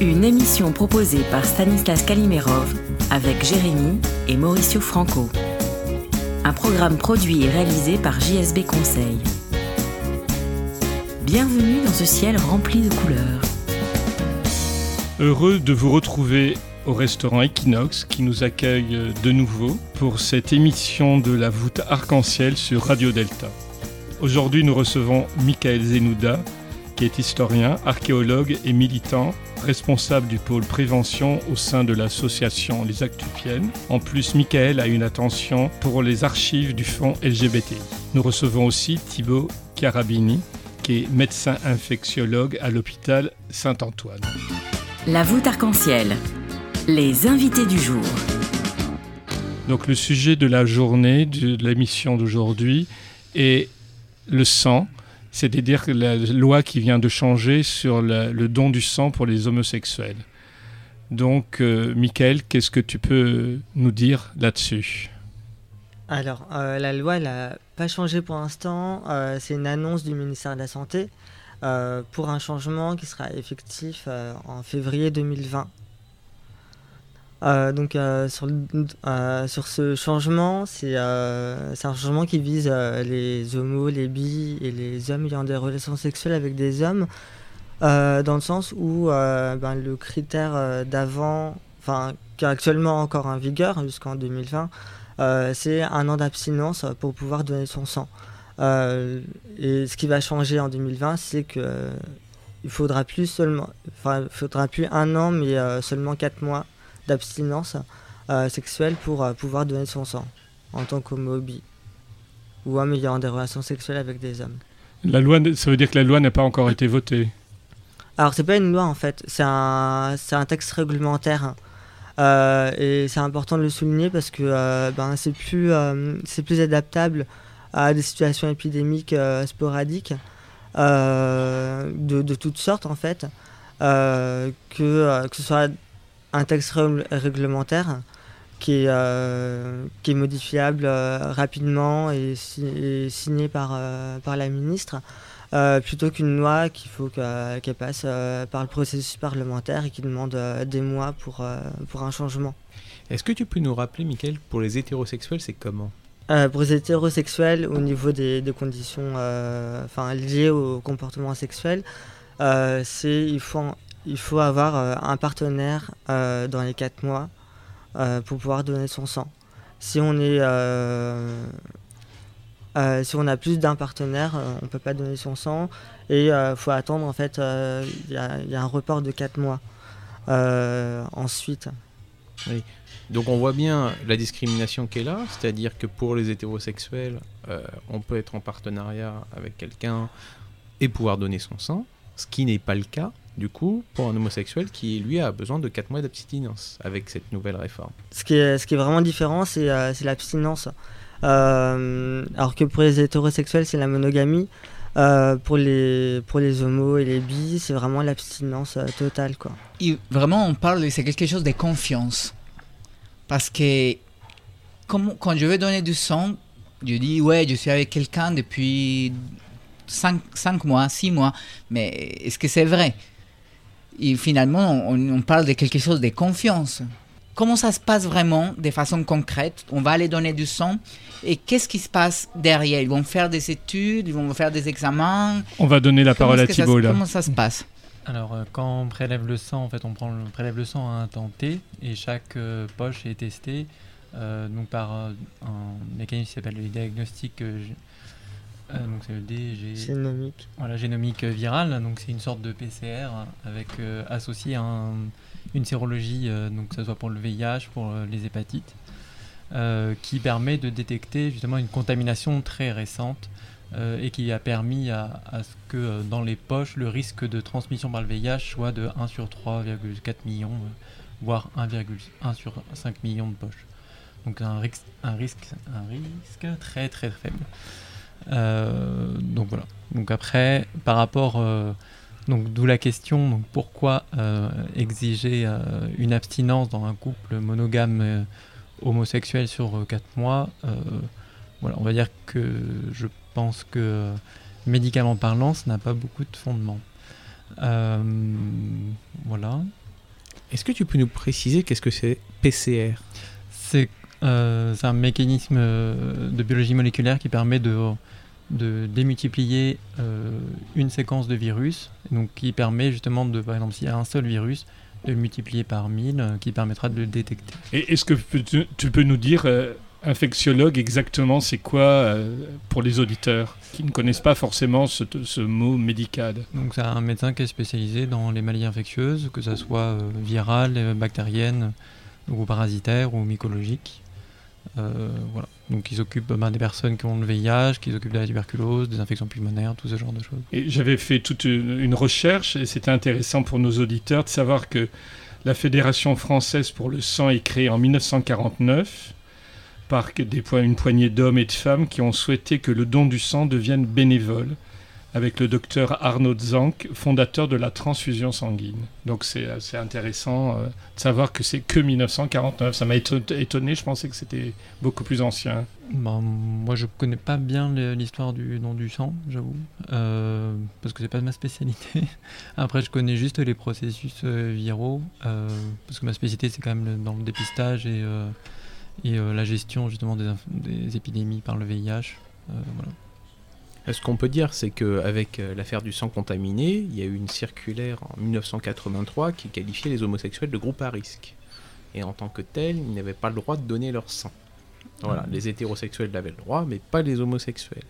Une émission proposée par Stanislas Kalimerov avec Jérémy et Mauricio Franco. Un programme produit et réalisé par JSB Conseil. Bienvenue dans ce ciel rempli de couleurs. Heureux de vous retrouver au restaurant Equinox qui nous accueille de nouveau pour cette émission de la voûte arc-en-ciel sur Radio Delta. Aujourd'hui, nous recevons Michael Zenouda, qui est historien, archéologue et militant, responsable du pôle prévention au sein de l'association Les Actupiennes. En plus, Michael a une attention pour les archives du fonds LGBT. Nous recevons aussi Thibaut Carabini, qui est médecin infectiologue à l'hôpital Saint-Antoine. La voûte arc-en-ciel. Les invités du jour. Donc le sujet de la journée, de l'émission d'aujourd'hui, est le sang, c'est-à-dire la loi qui vient de changer sur le don du sang pour les homosexuels. Donc, euh, Michael, qu'est-ce que tu peux nous dire là-dessus? Alors, euh, la loi, n'a pas changé pour l'instant. Euh, c'est une annonce du ministère de la Santé euh, pour un changement qui sera effectif en février 2020. Euh, donc, euh, euh, sur ce changement, c'est un changement qui vise les homos, les bi et les hommes ayant des relations sexuelles avec des hommes, dans le sens où ben, le critère d'avant, enfin, qui est actuellement encore en vigueur jusqu'en 2020, euh, c'est un an d'abstinence pour pouvoir donner son sang. Et ce qui va changer en 2020, c'est que il faudra plus seulement, faudra plus un an, mais seulement quatre mois d'abstinence euh, sexuelle pour euh, pouvoir donner son sang en tant qu'homo bi ou homme ayant des relations sexuelles avec des hommes. La loi, ça veut dire que la loi n'a pas encore été votée. Alors c'est pas une loi en fait, c'est un, un texte réglementaire. Euh, et c'est important de le souligner parce que euh, ben, c'est plus, euh, plus adaptable à des situations épidémiques sporadiques de, de toutes sortes en fait, que, que ce soit un texte ré- réglementaire qui est, euh, qui est modifiable euh, rapidement et, si- et signé par, euh, par la ministre. Plutôt qu'une loi qu'il faut que- qu'elle passe par le processus parlementaire et qui demande des mois pour, pour un changement. Est-ce que tu peux nous rappeler, Michael, pour les hétérosexuels, c'est comment? Pour les hétérosexuels, au niveau des, des conditions enfin, liées au comportement sexuel, c'est il faut, il faut avoir euh, un partenaire euh, dans les 4 mois euh, pour pouvoir donner son sang. Si on a plus d'un partenaire, on peut pas donner son sang et il faut attendre en fait il y, a, un report de 4 mois ensuite. Donc on voit bien la discrimination qui est là, c'est-à-dire que pour les hétérosexuels, on peut être en partenariat avec quelqu'un et pouvoir donner son sang, ce qui n'est pas le cas, du coup, pour un homosexuel qui, lui, a besoin de 4 mois d'abstinence avec cette nouvelle réforme. Ce qui est, ce qui est vraiment différent, c'est euh, c'est l'abstinence. Euh, alors que pour les hétérosexuels, c'est la monogamie. Euh, pour, les, pour les homos et les bis, c'est vraiment l'abstinence euh, totale. Quoi. Et vraiment, on parle, c'est quelque chose de confiance. Parce que comme, quand je veux donner du sang, je dis, ouais, je suis avec quelqu'un depuis 5, mois, 6 mois, mais est-ce que c'est vrai? Et finalement, on, on parle de quelque chose de confiance. Comment ça se passe vraiment de façon concrète? On va aller donner du sang et qu'est-ce qui se passe derrière? Ils vont faire des études, ils vont faire des examens. On va donner la Comment parole à là. Comment ça se passe? Alors, euh, quand on prélève le sang, en fait, on, prend on prélève le sang à un temps T et chaque euh, poche est testée euh, donc par euh, un mécanisme qui s'appelle le diagnostic. euh, euh, donc, c'est le DG. Génomique. Voilà, génomique euh, virale. Donc, c'est une sorte de PCR avec euh, associé à un- une sérologie, euh, donc que ce soit pour le VIH, pour les hépatites, qui permet de détecter justement une contamination très récente et qui a permis à, à ce que dans les poches, le risque de transmission par le VIH soit de 1 sur 3,4 millions, voire 1,1 sur 5 millions de poches. Donc un risque, un risque, un risque très très faible. Euh, donc voilà. Donc après, par rapport, euh, donc d'où la question, donc pourquoi euh, exiger une abstinence dans un couple monogame homosexuel sur 4 mois Voilà, on va dire que je pense que médicalement parlant, ça n'a pas beaucoup de fondement. voilà. Est-ce que tu peux nous préciser qu'est-ce que c'est PCR C'est un mécanisme de biologie moléculaire qui permet de de démultiplier euh, une séquence de virus, donc qui permet justement de, par exemple, s'il y a un seul virus, de multiplier par 1000, euh, qui permettra de le détecter. Et est-ce que tu, peux nous dire, euh, infectiologue, exactement c'est quoi pour les auditeurs qui ne connaissent pas forcément ce, ce mot médical? Donc c'est un médecin qui est spécialisé dans les maladies infectieuses, que ce soit virales, bactériennes, ou parasitaires ou mycologiques. Voilà. Donc ils s'occupent ben, des personnes qui ont le VIH, qui s'occupent de la tuberculose, des infections pulmonaires, tout ce genre de choses. J'avais fait toute une recherche et c'était intéressant pour nos auditeurs de savoir que la Fédération française pour le sang est créée en 1949 par des, une poignée d'hommes et de femmes qui ont souhaité que le don du sang devienne bénévole avec le docteur Arnaud Zank, fondateur de la transfusion sanguine. Donc c'est assez intéressant euh, de savoir que c'est que 1949. Ça m'a étonné, je pensais que c'était beaucoup plus ancien. Ben, moi je connais pas bien l'histoire du don du sang, j'avoue, euh, parce que c'est pas ma spécialité. Après je connais juste les processus euh, viraux, parce que ma spécialité c'est quand même dans le dépistage et, et la gestion justement des, des, épidémies par le VIH. voilà. Ce qu'on peut dire, c'est qu'avec euh, l'affaire du sang contaminé, il y a eu une circulaire en 1983 qui qualifiait les homosexuels de groupe à risque. Et en tant que tel, ils n'avaient pas le droit de donner leur sang. Voilà, les hétérosexuels avaient le droit, mais pas les homosexuels.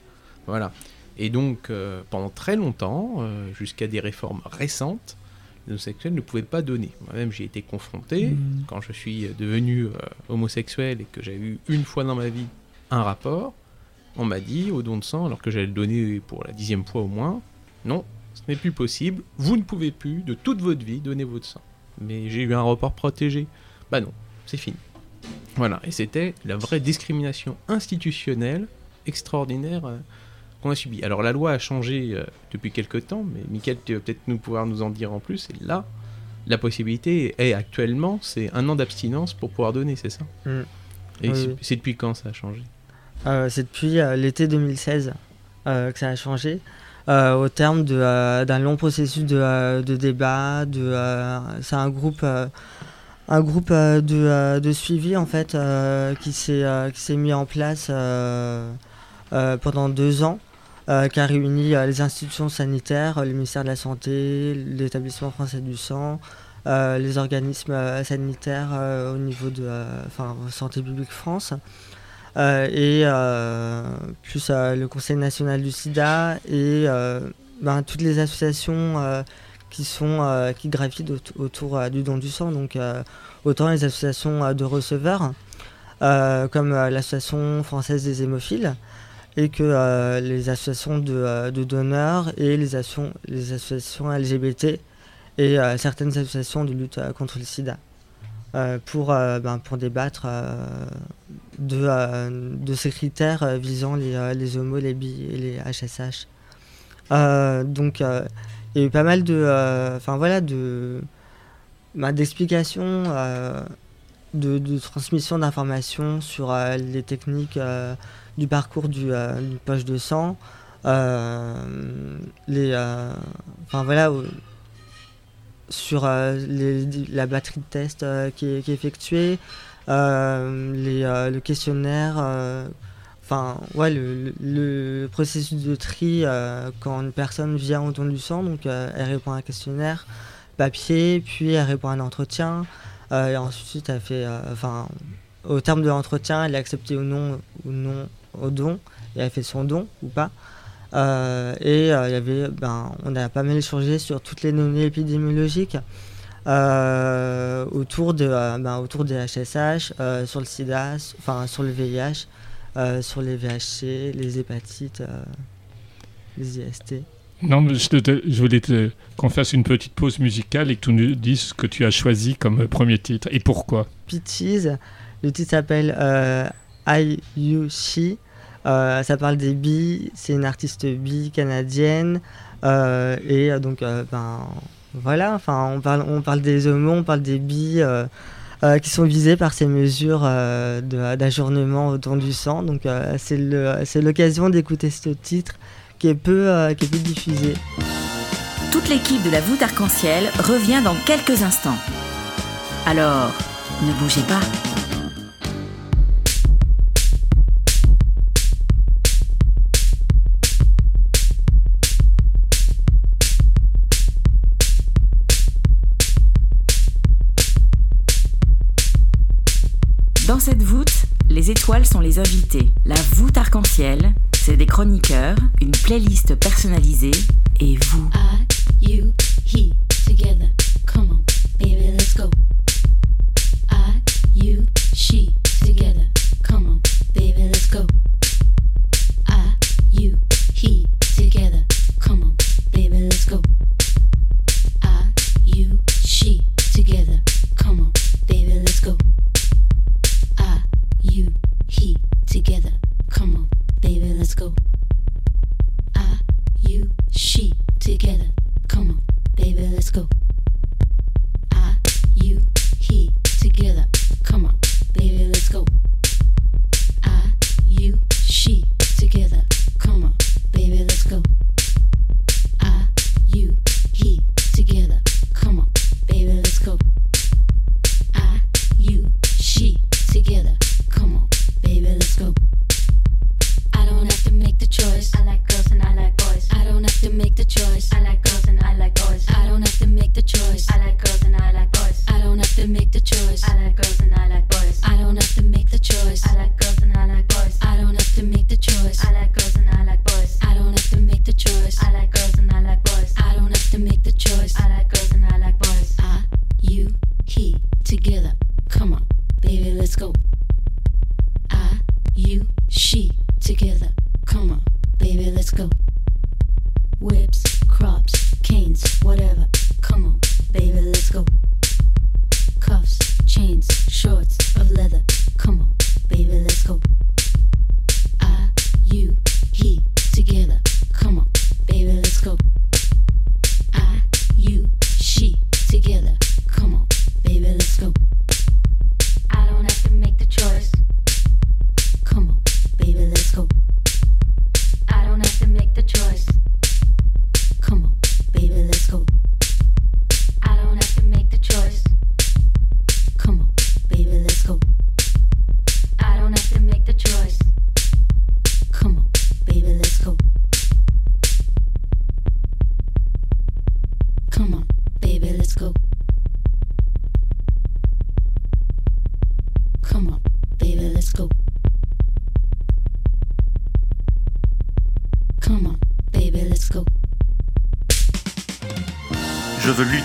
Voilà. Et donc, euh, pendant très longtemps, euh, jusqu'à des réformes récentes, les homosexuels ne pouvaient pas donner. Moi-même, j'ai été confronté mmh. quand je suis devenu homosexuel et que j'ai eu une fois dans ma vie un rapport on m'a dit au don de sang, alors que j'allais le donner pour la dixième fois au moins, non, ce n'est plus possible, vous ne pouvez plus de toute votre vie donner votre sang. Mais j'ai eu un report protégé. Bah non, c'est fini. Voilà, et c'était la vraie discrimination institutionnelle extraordinaire euh, qu'on a subie. Alors la loi a changé euh, depuis quelques temps, mais Michael, tu vas peut-être nous pouvoir nous en dire en plus, et là, la possibilité est actuellement, c'est un an d'abstinence pour pouvoir donner, c'est ça? Mm. Et c'est depuis quand ça a changé? C'est depuis euh, l'été 2016 euh, que ça a changé. au terme d'un long processus de, débat, c'est un groupe un groupe de, suivi en fait qui s'est mis en place pendant deux ans qui a réuni les institutions sanitaires, le ministère de la Santé, l'établissement français du sang, les organismes sanitaires au niveau de Santé publique France. Euh, et euh, plus euh, le Conseil national du sida et ben, toutes les associations qui, sont, qui gravitent autour du don du sang, donc autant les associations de receveurs, comme l'association française des hémophiles, et que les associations de, donneurs et les, les associations LGBT et certaines associations de lutte contre le sida. Pour, ben, pour débattre de, euh, de ces critères euh, visant les, euh, les homos, les bi et les HSH. donc, il y a eu pas mal de, enfin voilà, de, bah, d'explications, de, de, transmission d'informations sur les techniques du parcours du, poche de sang, les, enfin voilà, sur la batterie de test qui, est, qui, est, effectuée, euh, euh, le questionnaire, euh, enfin ouais, le, le, processus de tri quand une personne vient au don du sang, donc elle répond à un questionnaire papier, puis elle répond à un entretien, et ensuite elle fait, enfin au terme de l'entretien, elle est acceptée ou non, ou non au don, et elle fait son don ou pas. Et il y avait, ben, on a pas mal échangé sur toutes les données épidémiologiques. Euh, autour, de, euh, ben, autour des HSH, euh, sur le sida, enfin sur le VIH, sur les VHC, les hépatites. les IST. Non, mais je, te- je voulais qu'on fasse une petite pause musicale et que tu nous dises ce que tu as choisi comme premier titre et pourquoi. Peaches. Le titre s'appelle euh, I You She. Euh, ça parle des bi. C'est une artiste bi canadienne. Euh, et euh, donc, ben voilà. Enfin, on parle, on parle des homos, on parle des bi. qui sont visés par ces mesures d'ajournement au don du sang. Donc c'est l'occasion d'écouter ce titre qui est peu, qui est peu diffusé. Toute l'équipe de la voûte arc-en-ciel revient dans quelques instants. Alors, ne bougez pas. Dans cette voûte, les étoiles sont les invités. La voûte arc-en-ciel, c'est des chroniqueurs, une playlist personnalisée et vous.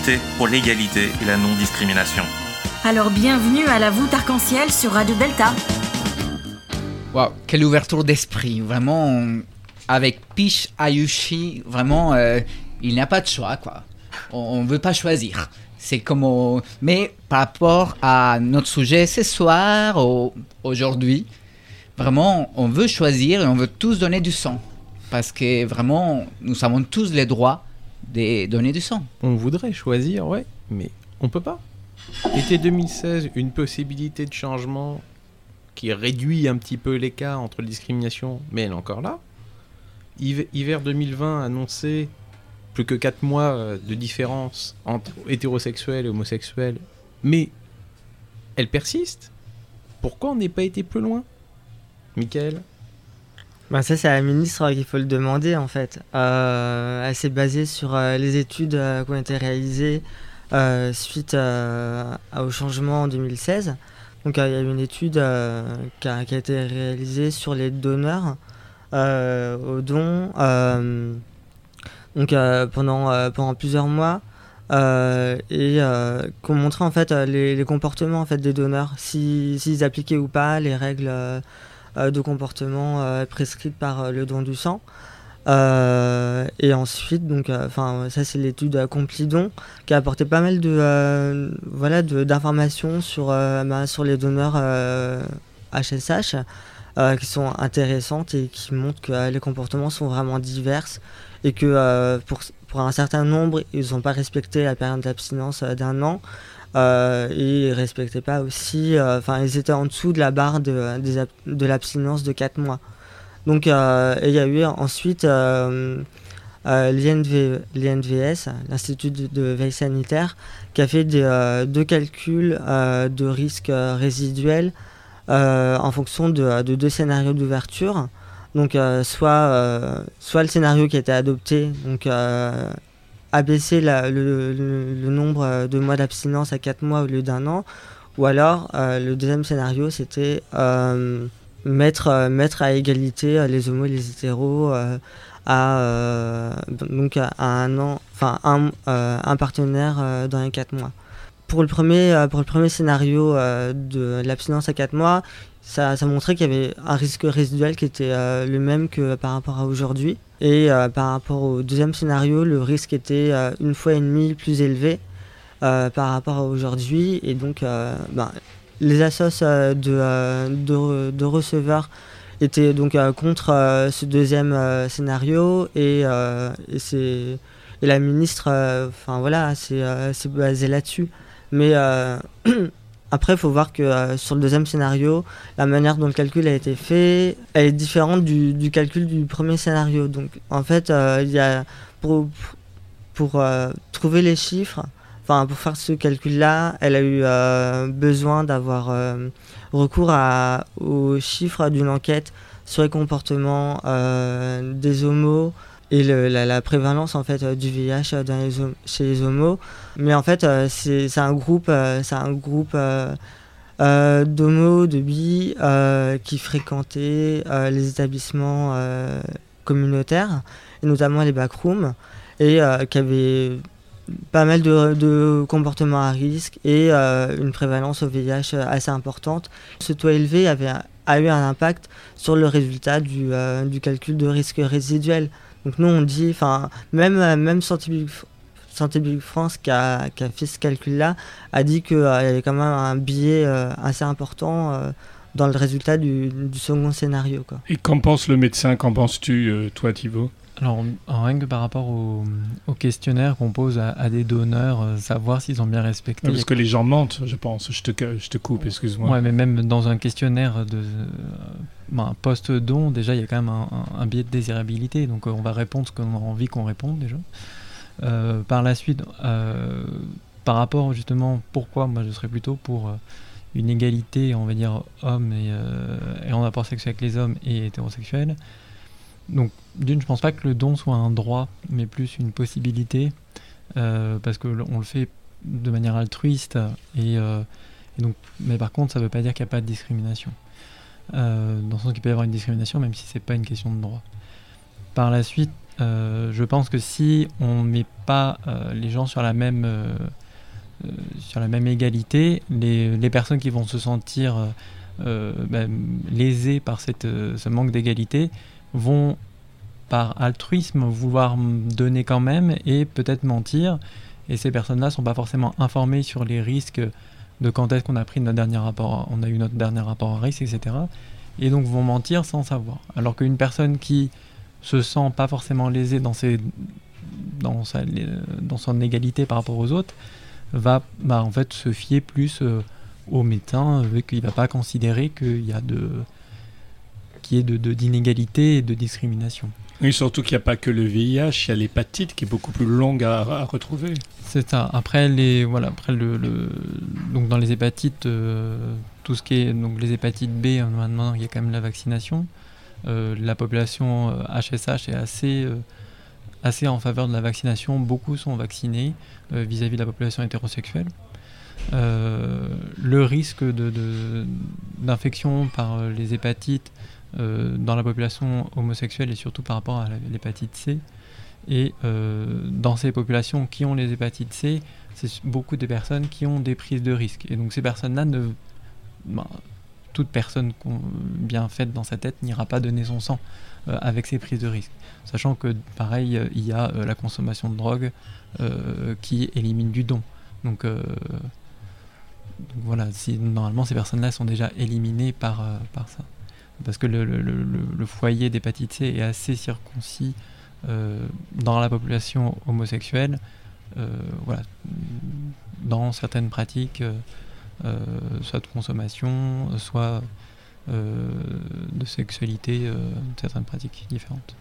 Lutter pour l'égalité et la non-discrimination. Alors bienvenue à la voûte arc-en-ciel sur Radio Delta. Waouh, quelle ouverture d'esprit. Vraiment, on- avec Pish Ayushi, vraiment, euh, il n'y a pas de choix, quoi. On ne veut pas choisir. C'est comme. au- Mais par rapport à notre sujet ce soir, au- aujourd'hui, vraiment, on veut choisir et on veut tous donner du sang. Parce que vraiment, nous avons tous les droits de donner du sang. On voudrait choisir, ouais, mais on peut pas. Été 2016, une possibilité de changement qui réduit un petit peu l'écart entre les discriminations, mais elle est encore là. Hiver, hiver 2020 annoncé plus que 4 mois euh, de différence entre hétérosexuels et homosexuels, mais elle persiste. Pourquoi on n'est pas été plus loin Michael? Bah ça c'est à la ministre qu'il faut le demander en fait. Euh, elle s'est basée sur euh, les études euh, qui ont été réalisées euh, suite euh, au changement en 2016. Donc euh, il y a eu une étude euh, qui, a, été réalisée sur les donneurs euh, aux dons euh, donc, euh, pendant, euh, plusieurs mois. euh, et euh, qu'on montrait en fait euh, les, comportements en fait des donneurs, si- s'ils appliquaient ou pas les règles euh, euh, de comportement euh, prescrites par euh, le don du sang. Euh, et ensuite, donc, euh, enfin, ça c'est l'étude Complidon qui a apporté pas mal de, euh, voilà, d'informations sur, euh, bah, sur les donneurs HSH qui sont intéressantes et qui montrent que euh, les comportements sont vraiment divers et que euh, pour, pour un certain nombre, ils n'ont pas respecté la période d'abstinence euh, d'un an. Euh, ils respectaient pas aussi, euh, enfin ils étaient en dessous de la barre de, de l'abstinence de 4 mois. Donc euh, il y a eu ensuite euh, l'INV l'INVS, l'Institut de, veille sanitaire, qui a fait deux calculs de risque résiduel en fonction de, de deux scénarios d'ouverture. Donc soit, soit le scénario qui a été adopté, donc abaisser la- le, le- nombre euh, de mois d'abstinence à 4 mois au lieu d'un an, ou alors euh, le deuxième scénario c'était euh, mettre, mettre à égalité les homos et les hétéros à, donc à un an, enfin un, partenaire dans les 4 mois. Pour le premier, pour le premier scénario de l'abstinence à 4 mois, ça, montrait qu'il y avait un risque résiduel qui était euh, le même que par rapport à aujourd'hui. Et euh, par rapport au deuxième scénario, le risque était euh, une fois et demie plus élevé par rapport à aujourd'hui. Et donc, ben, les assos de, de, de receveurs étaient donc contre ce deuxième scénario. Et, et, c'est- et la ministre, enfin voilà, c'est c'est basé là-dessus. Mais après, il faut voir que euh, sur le deuxième scénario, la manière dont le calcul a été fait, elle est différente du, calcul du premier scénario. Donc, en fait, euh, il y a pour, euh, trouver les chiffres, enfin pour faire ce calcul-là, elle a eu besoin d'avoir recours aux chiffres d'une enquête sur les comportements des homos et la, prévalence en fait euh, du VIH hom- chez les homos. Mais en fait, euh, c'est un groupe, euh, c'est un groupe euh, euh, d'homos, de bi euh, qui fréquentaient euh, les établissements euh, communautaires, notamment les backrooms, et euh, qui avaient pas mal de, comportements à risque et euh, une prévalence au VIH assez importante. Ce taux élevé avait, a eu un impact sur le résultat euh, du calcul de risque résiduel. Donc nous on dit, enfin même, euh, même Santé Publique, Santé Publique France qui a, qui a fait ce calcul-là a dit qu'il y avait quand même un biais euh, assez important euh, dans le résultat du, du second scénario. Quoi. Et qu'en pense le médecin? Qu'en penses-tu, euh, toi, Thibaut? Alors, en rien que par rapport au, au questionnaire qu'on pose à, à des donneurs, euh, savoir s'ils ont bien respecté. Parce que les gens mentent, je pense. Je te, je te coupe, excuse-moi. Ouais, mais même dans un questionnaire de euh, ben, post-don, déjà, il y a quand même un, biais de désirabilité. Donc, euh, on va répondre ce qu'on a envie qu'on réponde déjà. Euh, par la suite, euh, par rapport justement, pourquoi moi je serais plutôt pour une égalité, on va dire, hommes et, en rapport sexuel avec les hommes et hétérosexuels. Donc, d'une, je pense pas que le don soit un droit, mais plus une possibilité, parce que on le fait de manière altruiste et, donc, mais par contre, ça veut pas dire qu'il n'y a pas de discrimination. Euh, dans le sens qu'il peut y avoir une discrimination, même si c'est pas une question de droit. Par la suite, euh, je pense que si on ne met pas euh, les gens sur la même sur la même égalité, les, les personnes qui vont se sentir ben, lésées par cette, ce manque d'égalité vont par altruisme vouloir donner quand même et peut-être mentir. Et ces personnes-là sont pas forcément informées sur les risques de quand est-ce qu'on a pris notre dernier rapport, on a eu notre dernier rapport à risque, etc. Et donc vont mentir sans savoir. Alors qu'une personne qui se sent pas forcément lésée dans, ses, dans, sa, dans son égalité par rapport aux autres, va bah, en fait se fier plus euh, au médecin, vu qu'il va pas considérer qu'il y a de qu'il y ait de, d'inégalité et de discrimination. Oui, surtout qu'il n'y a pas que le VIH, il y a l'hépatite qui est beaucoup plus longue à retrouver. C'est ça. Après les voilà, après le, donc dans les hépatites, euh, tout ce qui est donc les hépatites B, euh, maintenant il y a quand même la vaccination. Euh, la population euh, HSH est assez euh, assez en faveur de la vaccination. Beaucoup sont vaccinés euh, vis-à-vis de la population hétérosexuelle. Euh, le risque de, de- d'infection par euh, les hépatites euh, dans la population homosexuelle et surtout par rapport à l'hépatite C. Et euh, dans ces populations qui ont les hépatites C, c'est beaucoup de personnes qui ont des prises de risques. Et donc ces personnes-là ne, ben, toute personne bien faite dans sa tête n'ira pas donner son sang euh, avec ses prises de risque. Sachant que, pareil, euh, il y a la consommation de drogue qui élimine du don. Donc, voilà, normalement ces personnes-là sont déjà éliminées par, par ça. Parce que le, le- foyer d'hépatite C est assez circoncis dans la population homosexuelle, euh, voilà, dans certaines pratiques, euh, euh, soit de consommation, soit euh, de sexualité, euh, certaines pratiques différentes.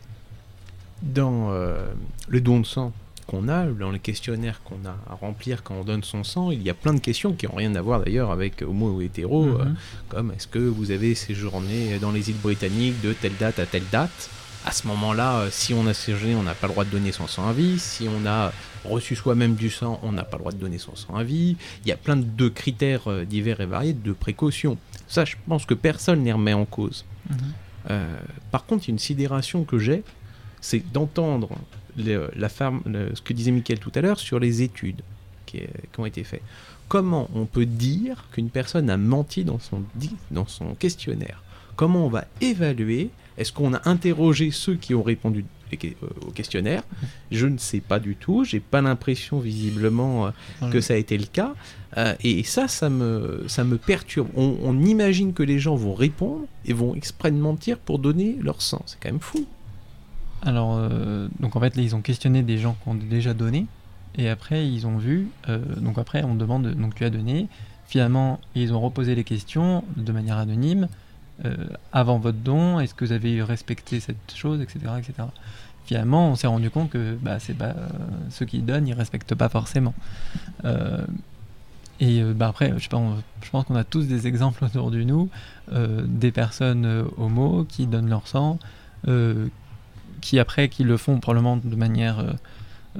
Dans euh, le don de sang qu'on a, dans les questionnaires qu'on a à remplir quand on donne son sang, il y a plein de questions qui n'ont rien à voir d'ailleurs avec homo ou hétéro, euh, Mhm. comme est-ce que vous avez séjourné dans les îles britanniques de telle date à telle date? À ce moment-là, euh, si on a séjourné, on n'a pas le droit de donner son sang à vie. Si on a reçu soi-même du sang, on n'a pas le droit de donner son sang à vie. Il y a plein de critères euh, divers et variés de précautions. Ça, je pense que personne ne les remet en cause. Mhm. Euh, par contre, il y a une sidération que j'ai, c'est d'entendre la femme, le- ce que disait Mickaël tout à l'heure sur les études qui, qui ont été faites. Comment on peut dire qu'une personne a menti dans son, di- dans son questionnaire? Comment on va évaluer Est-ce qu'on a interrogé ceux qui ont répondu euh, au questionnaire? Je ne sais pas du tout. J'ai pas l'impression visiblement euh, que ça a été le cas. Euh, et ça, ça me, ça me perturbe. On, on imagine que les gens vont répondre et vont exprès de mentir pour donner leur sang. C'est quand même fou. Alors, euh, donc en fait, là, ils ont questionné des gens qui ont déjà donné, et après, ils ont vu, euh, donc après, on demande, donc tu as donné, finalement, ils ont reposé les questions de manière anonyme, avant votre don, est-ce que vous avez respecté cette chose, etc., etc. Finalement, on s'est rendu compte que bah, c'est pas, euh, ceux qui donnent, ils respectent pas forcément. Euh, et euh, bah, après, je, pense qu'on a tous des exemples autour de nous, euh, des personnes euh, homo qui donnent leur sang, euh, qui après qui le font probablement de manière euh,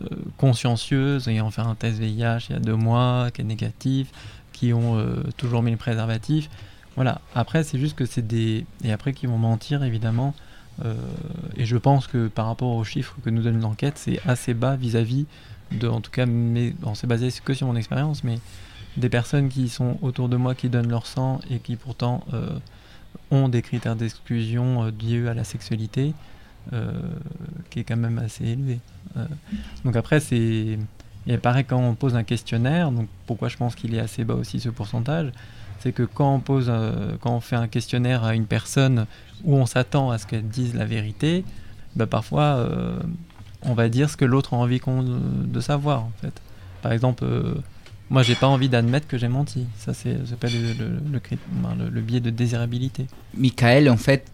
euh, consciencieuse, ayant fait un test VIH il y a deux mois, qui est négatif, qui ont euh, toujours mis le préservatif. Voilà. Après, c'est juste que c'est des et après qui vont mentir évidemment. Euh, et je pense que par rapport aux chiffres que nous donne l'enquête, c'est assez bas vis-à-vis de, en tout cas, mais on s'est basé que sur mon expérience, mais des personnes qui sont autour de moi qui donnent leur sang et qui pourtant euh, ont des critères d'exclusion euh, liés à la sexualité qui est quand même assez élevé. Donc après, c'est... Et pareil, quand on pose un questionnaire, donc pourquoi je pense qu'il est assez bas aussi ce pourcentage, c'est que quand on, pose, euh, quand on fait un questionnaire à une personne où on s'attend à ce qu'elle dise la vérité, bah parfois euh, on va dire ce que l'autre a envie de savoir en fait. Par exemple, euh, moi j'ai pas envie d'admettre que j'ai menti. Ça c'est, s'appelle le, le, le, biais de désirabilité. Michael, en fait,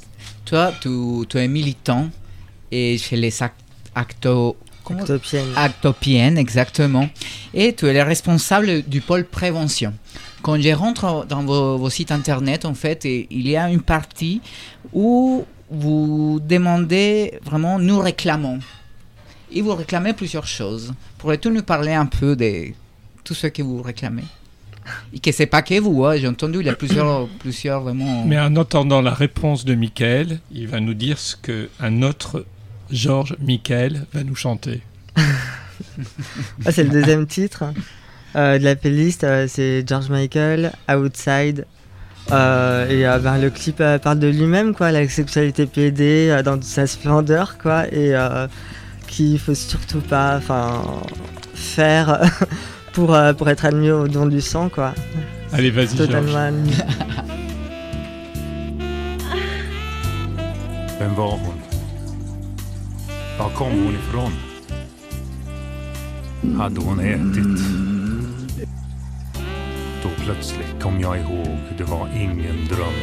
toi, tu, tu es militant et chez les act- Actopienne. actopiennes, exactement. Et tu es le responsable du pôle prévention. Quand je rentre dans vos, vos sites internet, en fait, et il y a une partie où vous demandez vraiment, nous réclamons. Et vous réclamez plusieurs choses. Pourrais-tu nous parler un peu de tout ce que vous réclamez? Et que c'est pas que vous, hein, j'ai entendu, il y a plusieurs, plusieurs vraiment. Mais en attendant la réponse de Michael, il va nous dire ce que un autre Georges Michael va nous chanter. Ah, c'est le deuxième titre euh, de la playlist. euh, c'est George Michael, Outside. Euh, et euh, ben, le clip euh, parle de lui-même, quoi, la sexualité PD euh, dans toute sa splendeur, quoi, et euh, qu'il faut surtout pas, enfin, faire pour, euh, pour être admis au don du sang, quoi. Allez, vas-y, Georges. Var kom hon ifrån? Hade hon ätit? Då plötsligt kom jag ihåg, det var ingen dröm.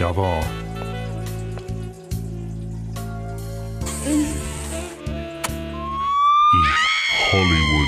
Jag var... I Hollywood.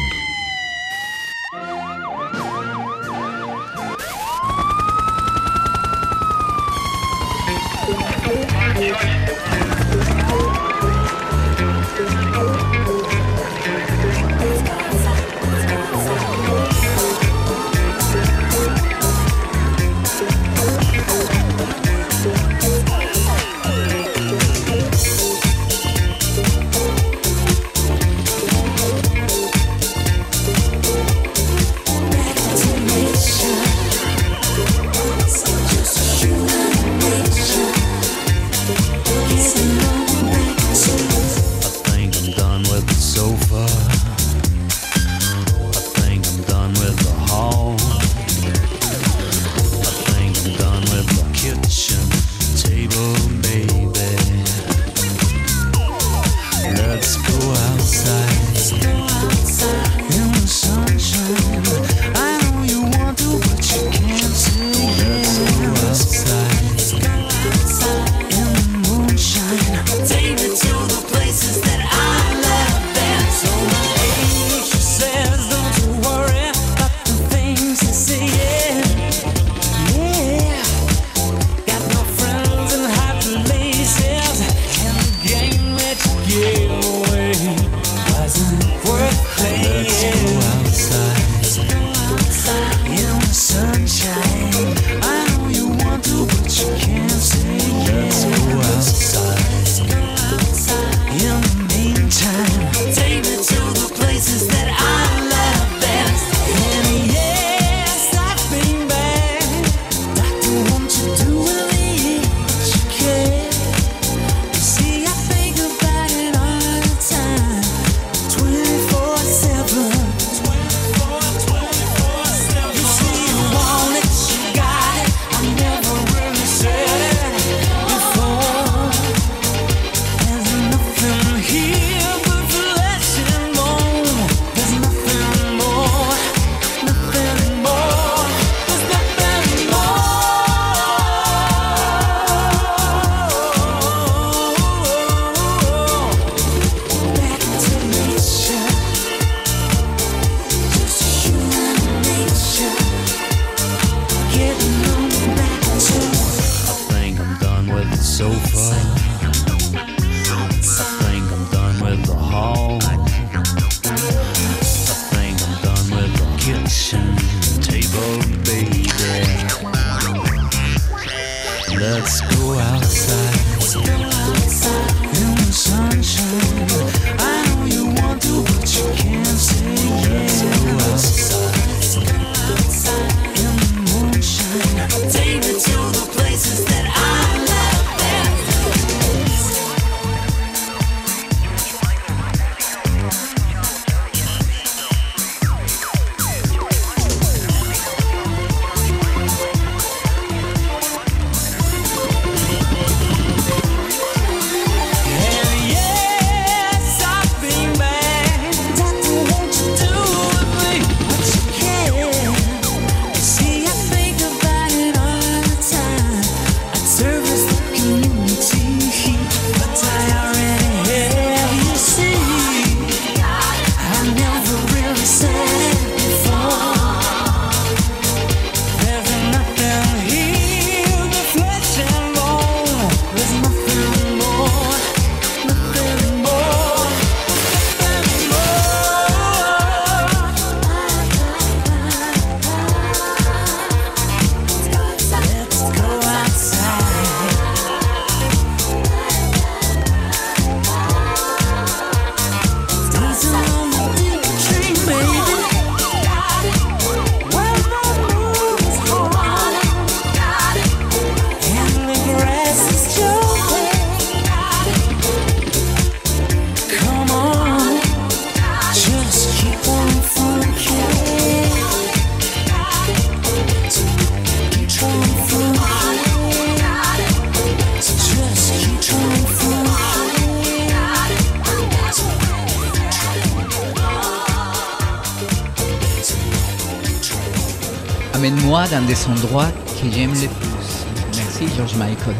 Merci George Michael.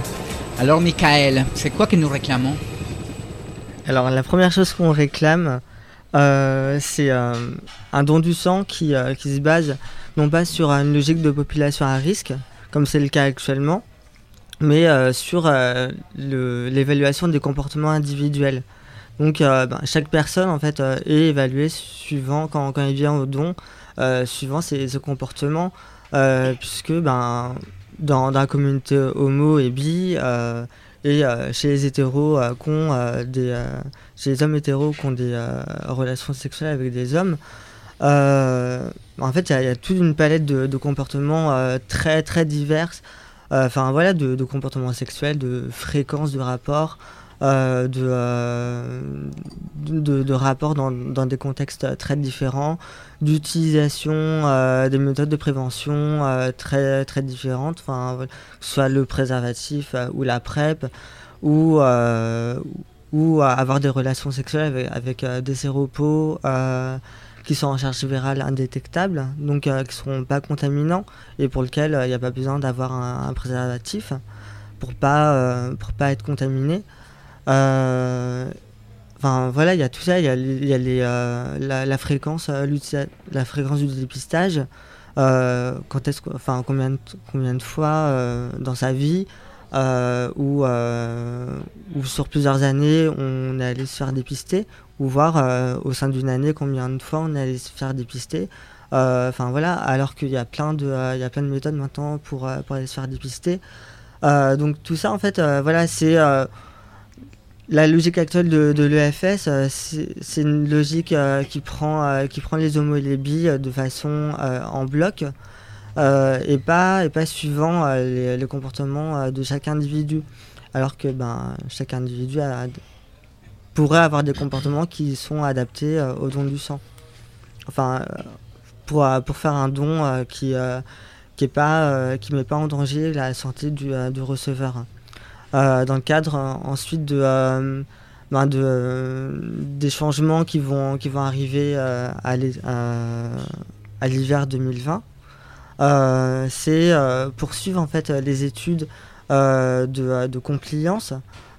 Alors Michael, c'est quoi que nous réclamons? Alors la première chose qu'on réclame, euh, c'est euh, un don du sang qui, euh, qui se base non pas sur une logique de population à risque, comme c'est le cas actuellement, mais sur l'évaluation des comportements individuels. Donc ben, chaque personne en fait est évaluée suivant quand, il vient au don, suivant ses, ses comportements, puisque ben dans, la communauté homo et bi euh, et euh, chez les hétéros euh, qui ont, des chez les hommes hétéros qui ont des relations sexuelles avec des hommes, en fait, il y a- toute une palette de, comportements très très diverses. Enfin voilà, de, comportements sexuels, de fréquences de rapports, de, de, rapports dans, des contextes très différents, d'utilisation euh, des méthodes de prévention euh, très très différentes. Enfin, soit le préservatif euh, ou la PrEP, ou euh, euh, avoir des relations sexuelles avec, euh, des séropos euh, qui sont en charge virale indétectable, donc euh, qui ne seront pas contaminants et pour lesquels euh, il n'y a pas besoin d'avoir un, préservatif pour pas euh, pour pas être contaminé. Enfin voilà, il y a tout ça, il y a, euh, la, fréquence, euh, la fréquence du dépistage, euh, quand est-ce, enfin combien de, combien de fois dans sa vie ou, ou sur plusieurs années on est allé se faire dépister, ou voir au sein d'une année combien de fois on est allé se faire dépister. Enfin voilà, alors qu'il y a plein de, il y a plein de méthodes maintenant pour, pour aller se faire dépister. Donc tout ça en fait, voilà, c'est la logique actuelle de, l'EFS, euh, c'est une logique euh, qui, prend, euh, qui prend les homos de façon en bloc et, pas, et pas suivant les, comportements de chaque individu. Alors que ben, chaque individu pourrait avoir des comportements qui sont adaptés au don du sang. Enfin, pour, pour faire un don qui qui ne met pas en danger la santé du receveur. Euh, dans le cadre euh, ensuite de, euh, ben, euh, des changements qui vont, qui vont arriver à l'hi- à- à l'hiver 2020, euh, c'est poursuivre en fait les études de, de compliance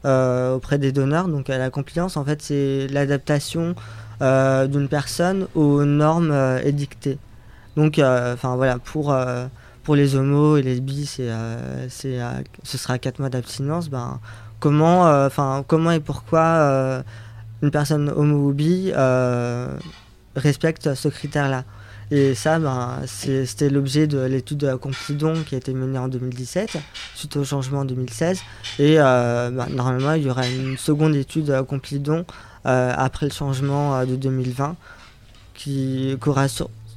auprès des donneurs. Donc la compliance en fait c'est l'adaptation d'une personne aux normes édictées. Donc enfin voilà pour pour les homos et les bis, c'est, euh, c'est, euh, ce sera 4 mois d'abstinence. Ben, comment, euh, comment et pourquoi une personne homo ou bi respecte ce critère-là? Et ça, ben, c'était l'objet de l'étude de Complidon qui a été menée en 2017, suite au changement en 2016. Et ben, normalement, il y aura une seconde étude Complidon euh, après le changement de 2020 qui, aura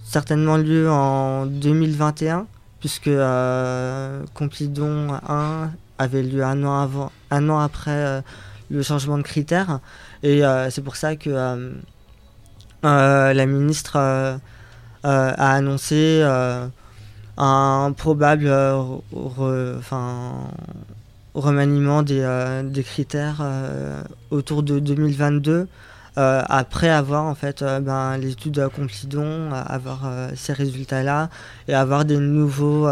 certainement lieu en 2021 puisque euh, Complidon 1 avait lieu un an, avant, un an après euh, le changement de critères. Et euh, c'est pour ça que euh, la ministre a annoncé un probable remaniement des, critères autour de 2022. Euh, après avoir en fait euh, ben, l'étude de Complidon, euh, avoir ces résultats-là et avoir des nouveaux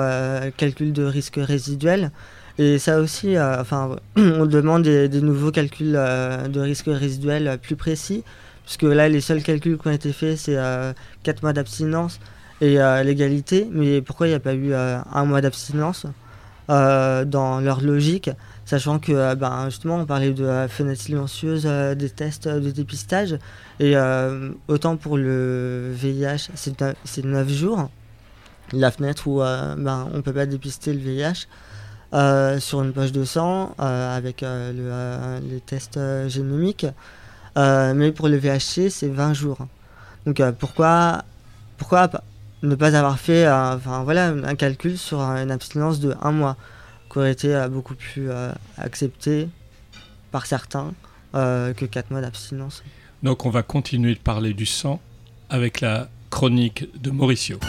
calculs de risque résiduel. Et ça aussi, enfin, on demande des, nouveaux calculs de risque résiduel plus précis, puisque là, les seuls calculs qui ont été faits, c'est 4 mois d'abstinence et l'égalité. Mais pourquoi il n'y a pas eu un mois d'abstinence dans leur logique? Sachant que, euh, ben, justement, on parlait de la fenêtre silencieuse euh, des tests de dépistage. Et euh, autant pour le VIH, c'est neuf- c'est 9 jours, la fenêtre où euh, ben, on ne peut pas dépister le VIH euh, sur une poche de sang euh, avec euh, le, euh, les tests euh, génomiques. Euh, mais pour le VHC, c'est 20 jours. Donc euh, pourquoi, ne pas avoir fait euh, un calcul sur une abstinence de 1 mois? Qui aurait été euh, beaucoup plus euh, accepté par certains euh, que 4 mois d'abstinence. Donc on va continuer de parler du sang avec la chronique de Mauricio.